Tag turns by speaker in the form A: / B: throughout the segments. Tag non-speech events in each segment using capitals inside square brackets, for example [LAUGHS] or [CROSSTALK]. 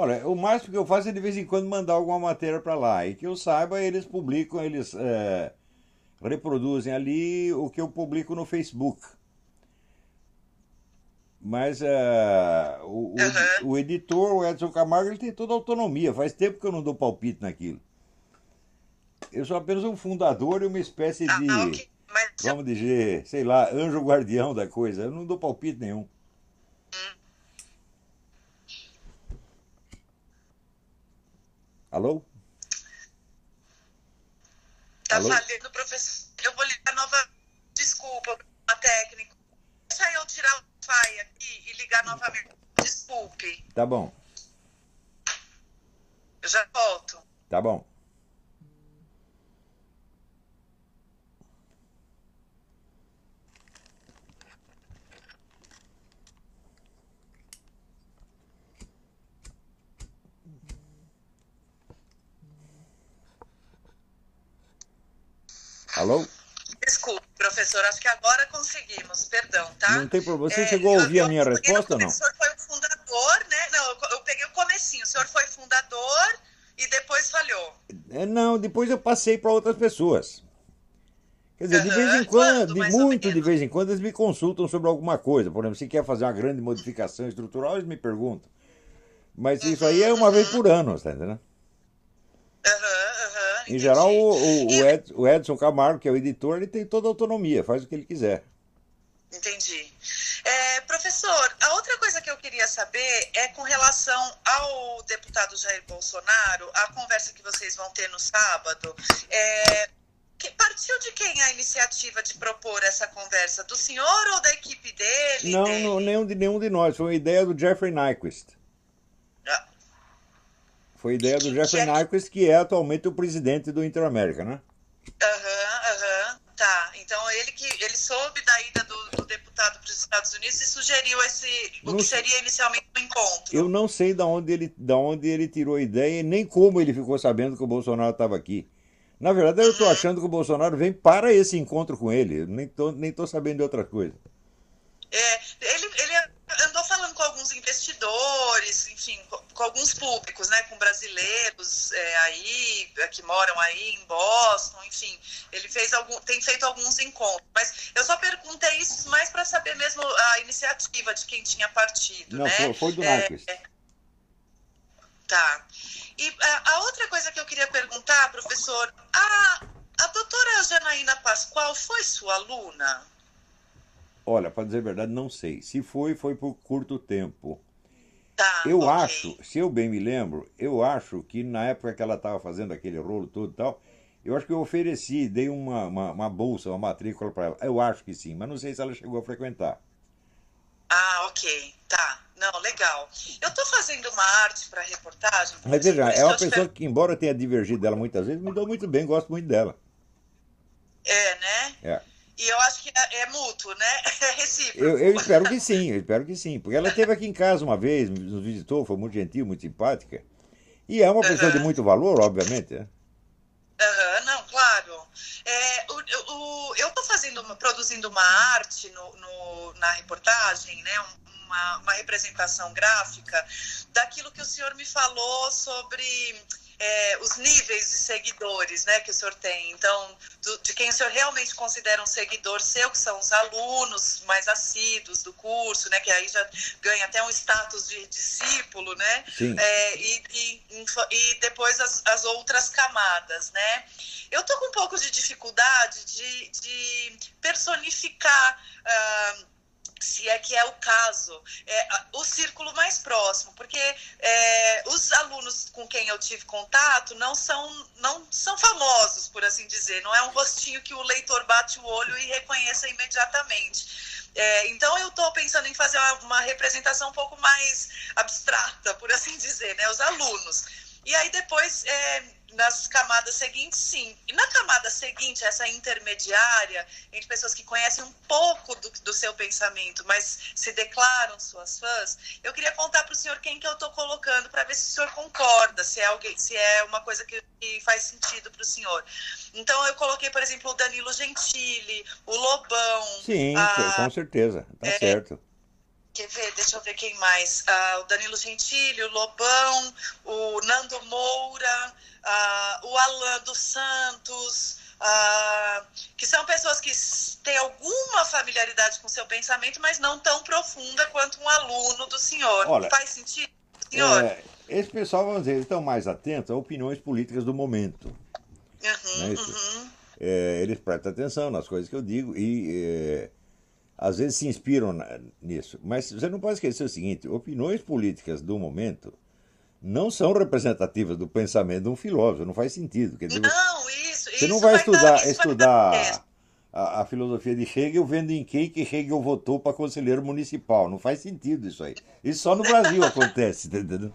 A: Olha, o máximo que eu faço é de vez em quando mandar alguma matéria para lá. E que eu saiba, eles publicam, eles é, reproduzem ali o que eu publico no Facebook. Mas é, o,
B: Aham.
A: o, editor, o Edson Camargo, ele tem toda a autonomia. Faz tempo que eu não dou palpite naquilo. Eu sou apenas um fundador e uma espécie de,
B: Ah, ok. Mas
A: vamos dizer, sei lá, anjo guardião da coisa. Eu não dou palpite nenhum. Alô?
B: tá
A: Alô?
B: falhando, professor. Eu vou ligar nova. Desculpa, a técnico. Deixa eu tirar o Wi-Fi aqui e ligar novamente. Desculpe.
A: Tá bom,
B: Eu já volto.
A: tá bom. Alô?
B: Desculpe, professor. Acho que agora conseguimos. Perdão, tá?
A: Não tem problema. Você
B: É,
A: chegou a
B: eu-
A: ouvir a
B: eu
A: minha
B: peguei no
A: resposta ou não?
B: O senhor foi o fundador, né? Não, eu, eu peguei o comecinho. O senhor foi fundador e depois falhou.
A: É, não, depois eu passei para outras pessoas. Quer dizer, de
B: Aham,
A: vez em
B: quando,
A: de muito de vez em quando, eles me consultam sobre alguma coisa. Por exemplo, se quer fazer uma grande modificação estrutural, eles me perguntam. Mas isso aí é uma vez por ano, tá entendendo? Em geral, o, o,
B: E-
A: o Ed- o Edson Camargo, que é o editor, ele tem toda a autonomia, faz o que ele quiser.
B: Entendi. É, professor, a outra coisa que eu queria saber é com relação ao deputado Jair Bolsonaro, a conversa que vocês vão ter no sábado. É, que- partiu de quem a iniciativa de propor essa conversa? Do senhor ou da equipe dele?
A: Não,
B: dele?
A: não, nenhum de nenhum de nós. Foi uma ideia do Jeffrey Nyquist. Foi ideia do Jeffrey
B: que é-
A: Nyquist, que é atualmente o presidente do Interamérica, né?
B: Aham, aham, tá. Então ele que ele soube da ida do, do deputado para os Estados Unidos e sugeriu esse o
A: Não
B: que seria inicialmente um encontro.
A: Eu não sei da onde ele, da onde ele tirou a ideia e nem como ele ficou sabendo que o Bolsonaro estava aqui. Na verdade, eu estou achando que o Bolsonaro vem para esse encontro com ele. Nem estou nem tô sabendo de outra coisa.
B: É, ele, ele andou falando com alguns investidores, enfim, com, alguns públicos, né, com brasileiros é, aí, é, que moram aí em Boston, enfim, ele fez algum, tem feito alguns encontros, mas eu só perguntei isso mais para saber mesmo a iniciativa de quem tinha partido,
A: Não,
B: né?
A: foi, foi do
B: É,
A: Nyquist.
B: Tá. E a, a outra coisa que eu queria perguntar, professor, a, a doutora Janaína Pascoal foi sua aluna?
A: Olha, para dizer a verdade, não sei. Se foi, foi por curto tempo.
B: Tá.
A: Eu
B: ok.
A: acho, se eu bem me lembro, eu acho que na época que ela estava fazendo aquele rolo todo e tal, eu acho que eu ofereci, dei uma, uma, uma bolsa, uma matrícula para ela. Eu acho que sim, mas não sei se ela chegou a frequentar.
B: Ah, ok. Tá. Não, legal. Eu tô fazendo uma arte para reportagem.
A: Mas veja, é uma pessoa que, embora eu tenha divergido dela muitas vezes, me dou muito bem, gosto muito dela.
B: per- É, né?
A: É.
B: E eu acho que é, é mútuo, né? [LAUGHS] É recíproco.
A: Eu, eu espero que sim, eu espero que sim. Porque ela esteve aqui em casa uma vez, nos visitou, foi muito gentil, muito simpática. E é uma pessoa de muito valor, obviamente. né?
B: Aham, não, claro. É, o, o- eu estou fazendo, produzindo uma arte no, no- na reportagem, né? um- Uma, uma representação gráfica daquilo que o senhor me falou sobre é, os níveis de seguidores, né, que o senhor tem. Então, do- de quem o senhor realmente considera um seguidor seu, que são os alunos mais assíduos do curso, né, que aí já ganha até um status de discípulo, né?
A: Sim.
B: É, e, e, e depois as, as outras camadas, né? Eu tô com um pouco de dificuldade de, de personificar, ah, se é que é o caso, é, o círculo mais próximo, porque é, os alunos com quem eu tive contato não são, não são famosos, por assim dizer, não é um rostinho que o leitor bate o olho e reconheça imediatamente. É, então eu estou pensando em fazer uma, uma representação um pouco mais abstrata, por assim dizer, né? Os alunos. E aí depois, é, nas camadas seguintes, sim. E na camada seguinte, essa intermediária, entre pessoas que conhecem um pouco do, do seu pensamento, mas se declaram suas fãs, eu queria contar para o senhor quem que eu estou colocando para ver se o senhor concorda, se é alguém, se é uma coisa que, que faz sentido para o senhor. Então eu coloquei, por exemplo, o Danilo Gentili, o Lobão,
A: Sim,
B: a-
A: com certeza. Tá
B: é,
A: certo.
B: Quer ver? Deixa eu ver quem mais. Ah, o Danilo Gentili, o Lobão, o Nando Moura, ah, o Alan dos Santos, ah, que são pessoas que têm alguma familiaridade com seu pensamento, mas não tão profunda quanto um aluno do senhor.
A: Olha,
B: Faz sentido, senhor?
A: É, esse pessoal, vamos dizer, eles estão mais atentos a opiniões políticas do momento.
B: Uhum,
A: é
B: uhum.
A: É, eles prestam atenção nas coisas que eu digo e é, às vezes se inspiram nisso. Mas você não pode esquecer o seguinte: opiniões políticas do momento não são representativas do pensamento de um filósofo, não faz sentido. Quer dizer,
B: Não, isso.
A: você
B: isso
A: não vai
B: dar-
A: estudar,
B: vai dar
A: estudar
B: teste.
A: a, a filosofia de Hegel vendo em quem que Hegel votou para conselheiro municipal. Não faz sentido isso aí. Isso só no [LAUGHS] Brasil acontece, entendendo?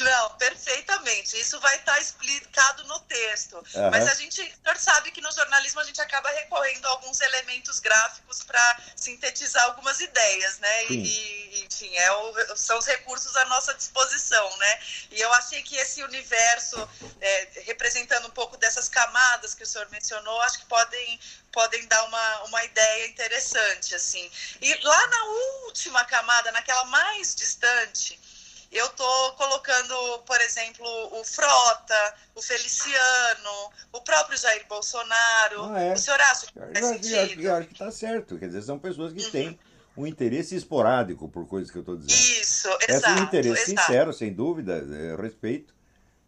B: Não, perfeitamente. Isso vai estar explicado no texto.
A: Aham.
B: Mas a gente, sabe que no jornalismo a gente acaba recorrendo a alguns elementos gráficos para sintetizar algumas ideias, né?
A: Sim.
B: E, enfim, é o- são os recursos à nossa disposição, né? E eu achei que esse universo, é, representando um pouco dessas camadas que o senhor mencionou, acho que podem, podem dar uma, uma ideia interessante, assim. E lá na última camada, naquela mais distante, eu tô colocando, por exemplo, o Frota, o Feliciano, o próprio Jair Bolsonaro.
A: Ah, é.
B: O senhor acha que
A: Eu
B: faz
A: eu
B: sentido?
A: eu acho que está certo. Quer dizer, são pessoas
B: Uhum.
A: que têm um interesse esporádico por coisas que eu estou dizendo.
B: Isso,
A: É
B: exato.
A: um interesse
B: exato.
A: sincero, sem dúvida, é, respeito,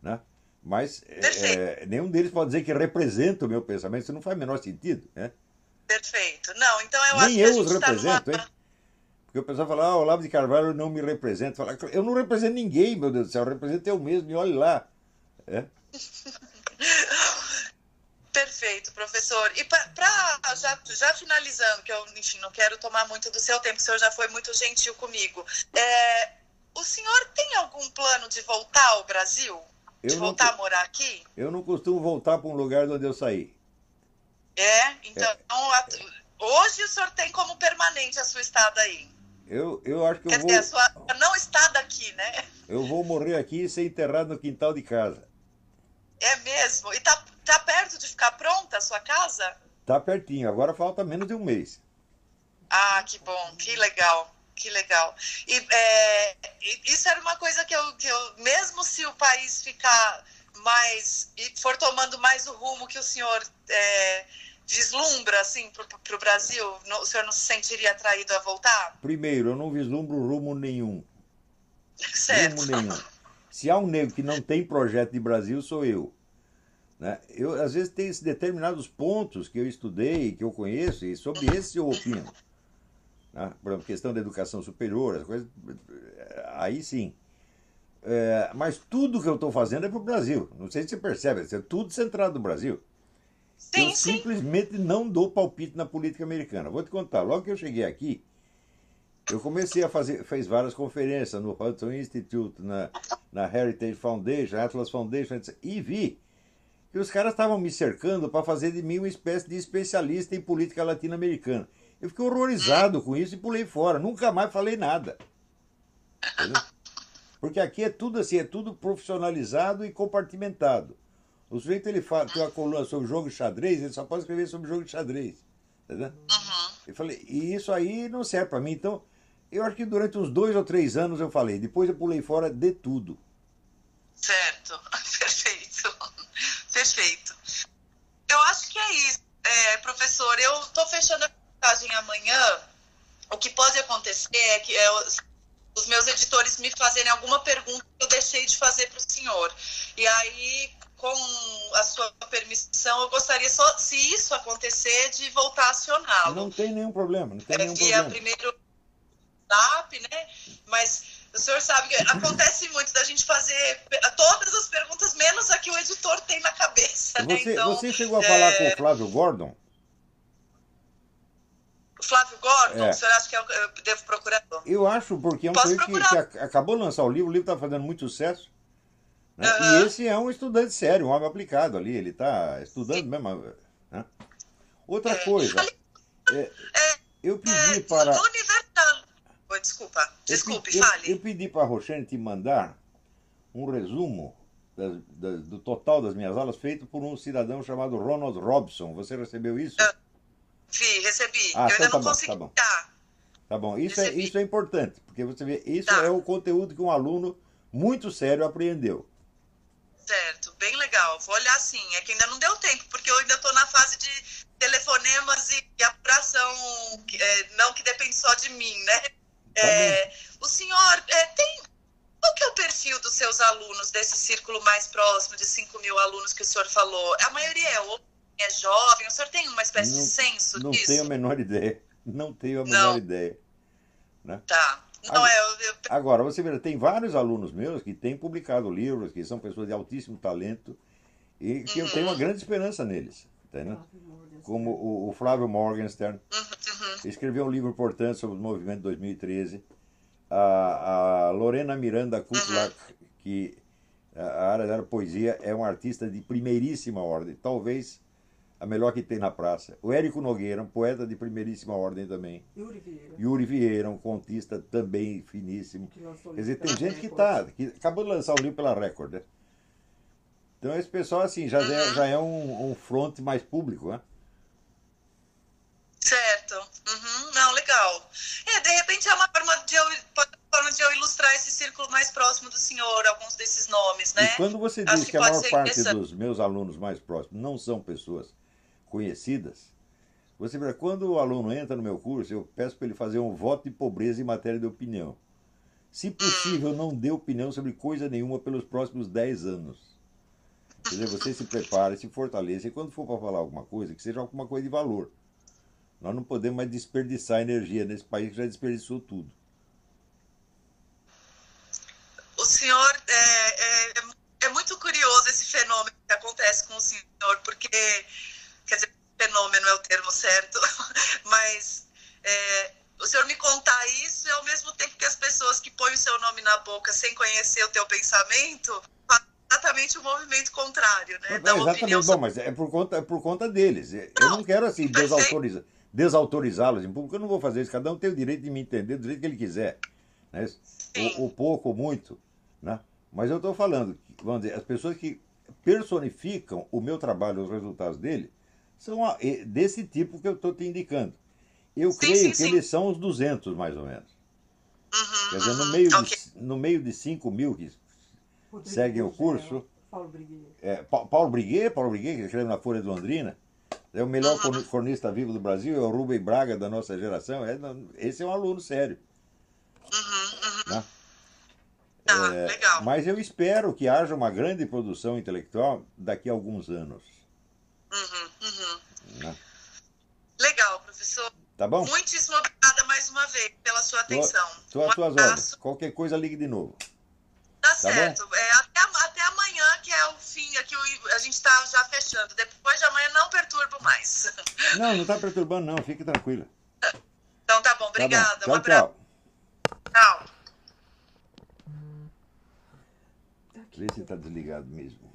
A: né? Mas é, é, nenhum deles pode dizer que representa o meu pensamento, isso não faz o menor sentido, né?
B: Perfeito. Não, então eu acho
A: Nem
B: que a
A: eu
B: gente
A: os
B: numa...
A: represento, hein? Porque o pessoal fala, ah, o Olavo de Carvalho não me representa. Fala, eu não represento ninguém, meu Deus do céu, eu represento eu mesmo, e olhe lá. É? [LAUGHS]
B: Perfeito, professor. E para já, já finalizando, que eu, enfim, não quero tomar muito do seu tempo, o senhor já foi muito gentil comigo. É, o senhor tem algum plano de voltar ao Brasil?
A: Eu
B: de
A: não,
B: voltar a morar aqui?
A: eu não costumo voltar para um lugar de onde eu saí.
B: É? Então, a- hoje o senhor tem como permanente a sua estada aí.
A: Eu, eu acho que
B: Quer
A: eu vou,
B: dizer, a sua não estada aqui, né?
A: eu vou morrer aqui e ser enterrado no quintal de casa.
B: É mesmo. E tá, tá perto de ficar pronta a sua casa?
A: Tá pertinho, agora falta menos de um mês.
B: Ah, que bom, que legal, que legal. E é, isso era uma coisa que eu, que eu, mesmo se o país ficar mais, e for tomando mais o rumo que o senhor é, vislumbra, assim, para o Brasil, não- o senhor não se sentiria atraído a voltar?
A: Primeiro, eu não vislumbro rumo nenhum. [LAUGHS]
B: Certo.
A: Rumo nenhum. Se há um negro que não tem projeto de Brasil, sou eu. Né? Eu, às vezes, tem determinados pontos que eu estudei, que eu conheço, e sobre esses eu opino. Né? Por exemplo, questão da educação superior, as coisas. Aí sim. É, mas tudo que eu estou fazendo é para o Brasil. Não sei se você percebe, é tudo centrado no Brasil.
B: Sim,
A: eu
B: sim.
A: simplesmente não dou palpite na política americana. Vou te contar, logo que eu cheguei aqui, eu comecei a fazer, fez várias conferências no Hudson Institute, na, na Heritage Foundation, Atlas Foundation, etc. e vi que os caras estavam me cercando para fazer de mim uma espécie de especialista em política latino-americana. Eu fiquei horrorizado com isso e pulei fora. Nunca mais falei nada. Entendeu? Porque aqui é tudo assim, é tudo profissionalizado e compartimentado. O sujeito ele fala, tem uma coluna sobre jogo de xadrez, ele só pode escrever sobre jogo de xadrez. Entendeu?
B: Uhum.
A: Eu falei, e isso aí não serve para mim. Então, eu acho que durante uns dois ou três anos eu falei, depois eu pulei fora de tudo.
B: Certo, [LAUGHS] perfeito, perfeito. Eu acho que é isso, é, professor. Eu estou fechando a mensagem amanhã. O que pode acontecer é que é, os, os meus editores me fazerem alguma pergunta que eu deixei de fazer para o senhor. E aí, com a sua permissão, eu gostaria só, se isso acontecer, de voltar a acioná-lo.
A: Não tem nenhum problema, não tem
B: É
A: nenhum problema.
B: primeiro WhatsApp, né? Mas o senhor sabe que acontece [LAUGHS] muito da gente fazer todas as perguntas, menos a que o editor tem na cabeça, né?
A: Você,
B: Então,
A: você chegou a falar
B: é,
A: com o Flávio Gordon?
B: o Flávio Gordon,
A: É.
B: o senhor acha que eu, eu devo procurar?
A: Eu acho, porque é um que, que acabou de lançar o livro, o livro está fazendo muito sucesso. Né? E esse é um estudante sério, um homem aplicado ali, ele está estudando mesmo. né? Outra
B: É.
A: coisa, é,
B: É,
A: eu pedi
B: é,
A: para.
B: Universal. Oi, desculpa,
A: Eu
B: desculpe,
A: pe- eu-
B: fale.
A: Eu, pedi para a Roxane te mandar um resumo das- das- do total das minhas aulas feito por um cidadão chamado Ronald Robson. Você recebeu isso?
B: Vi, recebi.
A: Ah,
B: eu
A: então
B: ainda
A: tá
B: não
A: bom,
B: consegui
A: tá bom. Tá bom, isso é, isso é importante, porque você vê, isso
B: Tá.
A: é o conteúdo que um aluno muito sério apreendeu.
B: Certo, bem legal. Vou olhar sim. É que ainda não deu tempo, porque eu ainda estou na fase de telefonemas e, e apuração, é, não que depende só de mim, né? É, o senhor é, tem. Qual que é o perfil dos seus alunos desse círculo mais próximo de 5 mil alunos que o senhor falou? A maioria é homem, é jovem? O senhor tem uma espécie de
A: Não-
B: senso
A: Não
B: disso?
A: tenho a menor [LAUGHS] ideia. Não tenho a menor
B: Não.
A: ideia.
B: Tá. Não,
A: Ah,
B: é, eu, eu-
A: Agora, você vê, tem vários alunos meus que têm publicado livros, que são pessoas de altíssimo talento, e que eu tenho uma grande esperança neles. Entendeu? Como o, o Flávio Morgenstern,
B: uhum,
A: escreveu um livro importante sobre o movimento de 2013. A, a Lorena Miranda Kutlak, que a área da poesia é uma artista de primeiríssima ordem, talvez a melhor que tem na praça. O Érico Nogueira, um poeta de primeiríssima ordem também.
C: Yuri Vieira.
A: Yuri Vieira, um contista também finíssimo. Quer dizer, tem gente que
C: Record.
A: tá, que acabou de lançar o livro pela Record, né? Então esse pessoal, assim, já é, já é um, um front mais público, né?
B: Certo. Uhum, não, legal. É, de repente é uma forma de, eu, forma de eu ilustrar esse círculo mais próximo do senhor, alguns desses nomes, né?
A: E quando você
B: Acho
A: diz
B: que
A: que a maior parte dos meus alunos mais próximos não são pessoas conhecidas, você vê, quando o aluno entra no meu curso, eu peço para ele fazer um voto de pobreza em matéria de opinião. Se possível, não dê opinião sobre coisa nenhuma pelos próximos 10 anos. Quer dizer, você se prepare, se fortaleça, e quando for para falar alguma coisa, que seja alguma coisa de valor. Nós não podemos mais desperdiçar energia nesse país que já desperdiçou tudo.
B: O senhor é, é, é muito curioso esse fenômeno que acontece com o senhor, porque, fenômeno é o termo certo, [LAUGHS] mas é, o senhor me contar isso e ao mesmo tempo que as pessoas que põem o seu nome na boca sem conhecer o teu pensamento, fazem exatamente o movimento contrário, né?
A: É,
B: uma opinião
A: exatamente, bom, mas é por conta, é por conta deles. Eu não quero assim desautorizar, desautorizá-los em público, eu não vou fazer isso. Cada um tem o direito de me entender do jeito que ele quiser. Né? O, o pouco ou muito. Né? Mas eu estou falando, vamos dizer, as pessoas que personificam o meu trabalho, os resultados dele, são desse tipo que eu estou te indicando. Eu
B: Sim,
A: creio
B: sim,
A: que
B: sim.
A: eles são os 200, mais ou menos.
B: Uhum,
A: Quer dizer, no
B: uhum,
A: meio,
B: ok.
A: de, no meio de 5 mil que
C: Rodrigo
A: seguem o curso.
C: Paulo Briguet.
A: É, Pa- Paulo Briguet, Paulo Briguet, que escreve na Folha de Londrina, é o melhor corni- cornista vivo do Brasil, é o Rubem Braga da nossa geração. É, esse é um aluno sério. né?
B: Ah,
A: É,
B: legal.
A: mas eu espero que haja uma grande produção intelectual daqui a alguns anos.
B: Uhum, uhum.
A: né?
B: Legal, professor.
A: Tá bom?
B: Muitíssimo obrigada mais uma vez pela sua atenção.
A: Estou às
B: Um abraço.
A: ordens. Qualquer coisa, ligue de novo.
B: Tá
A: Tá
B: certo. É, até, até amanhã, que é o fim, aqui a gente está já fechando. Depois de amanhã não perturbo mais. [LAUGHS]
A: Não, não está perturbando, não. Fique tranquila.
B: Então tá bom,
A: Tá
B: obrigada.
A: bom.
B: um abraço.
A: Tchau,
B: Tchau.
A: tchau. Vê se está desligado mesmo.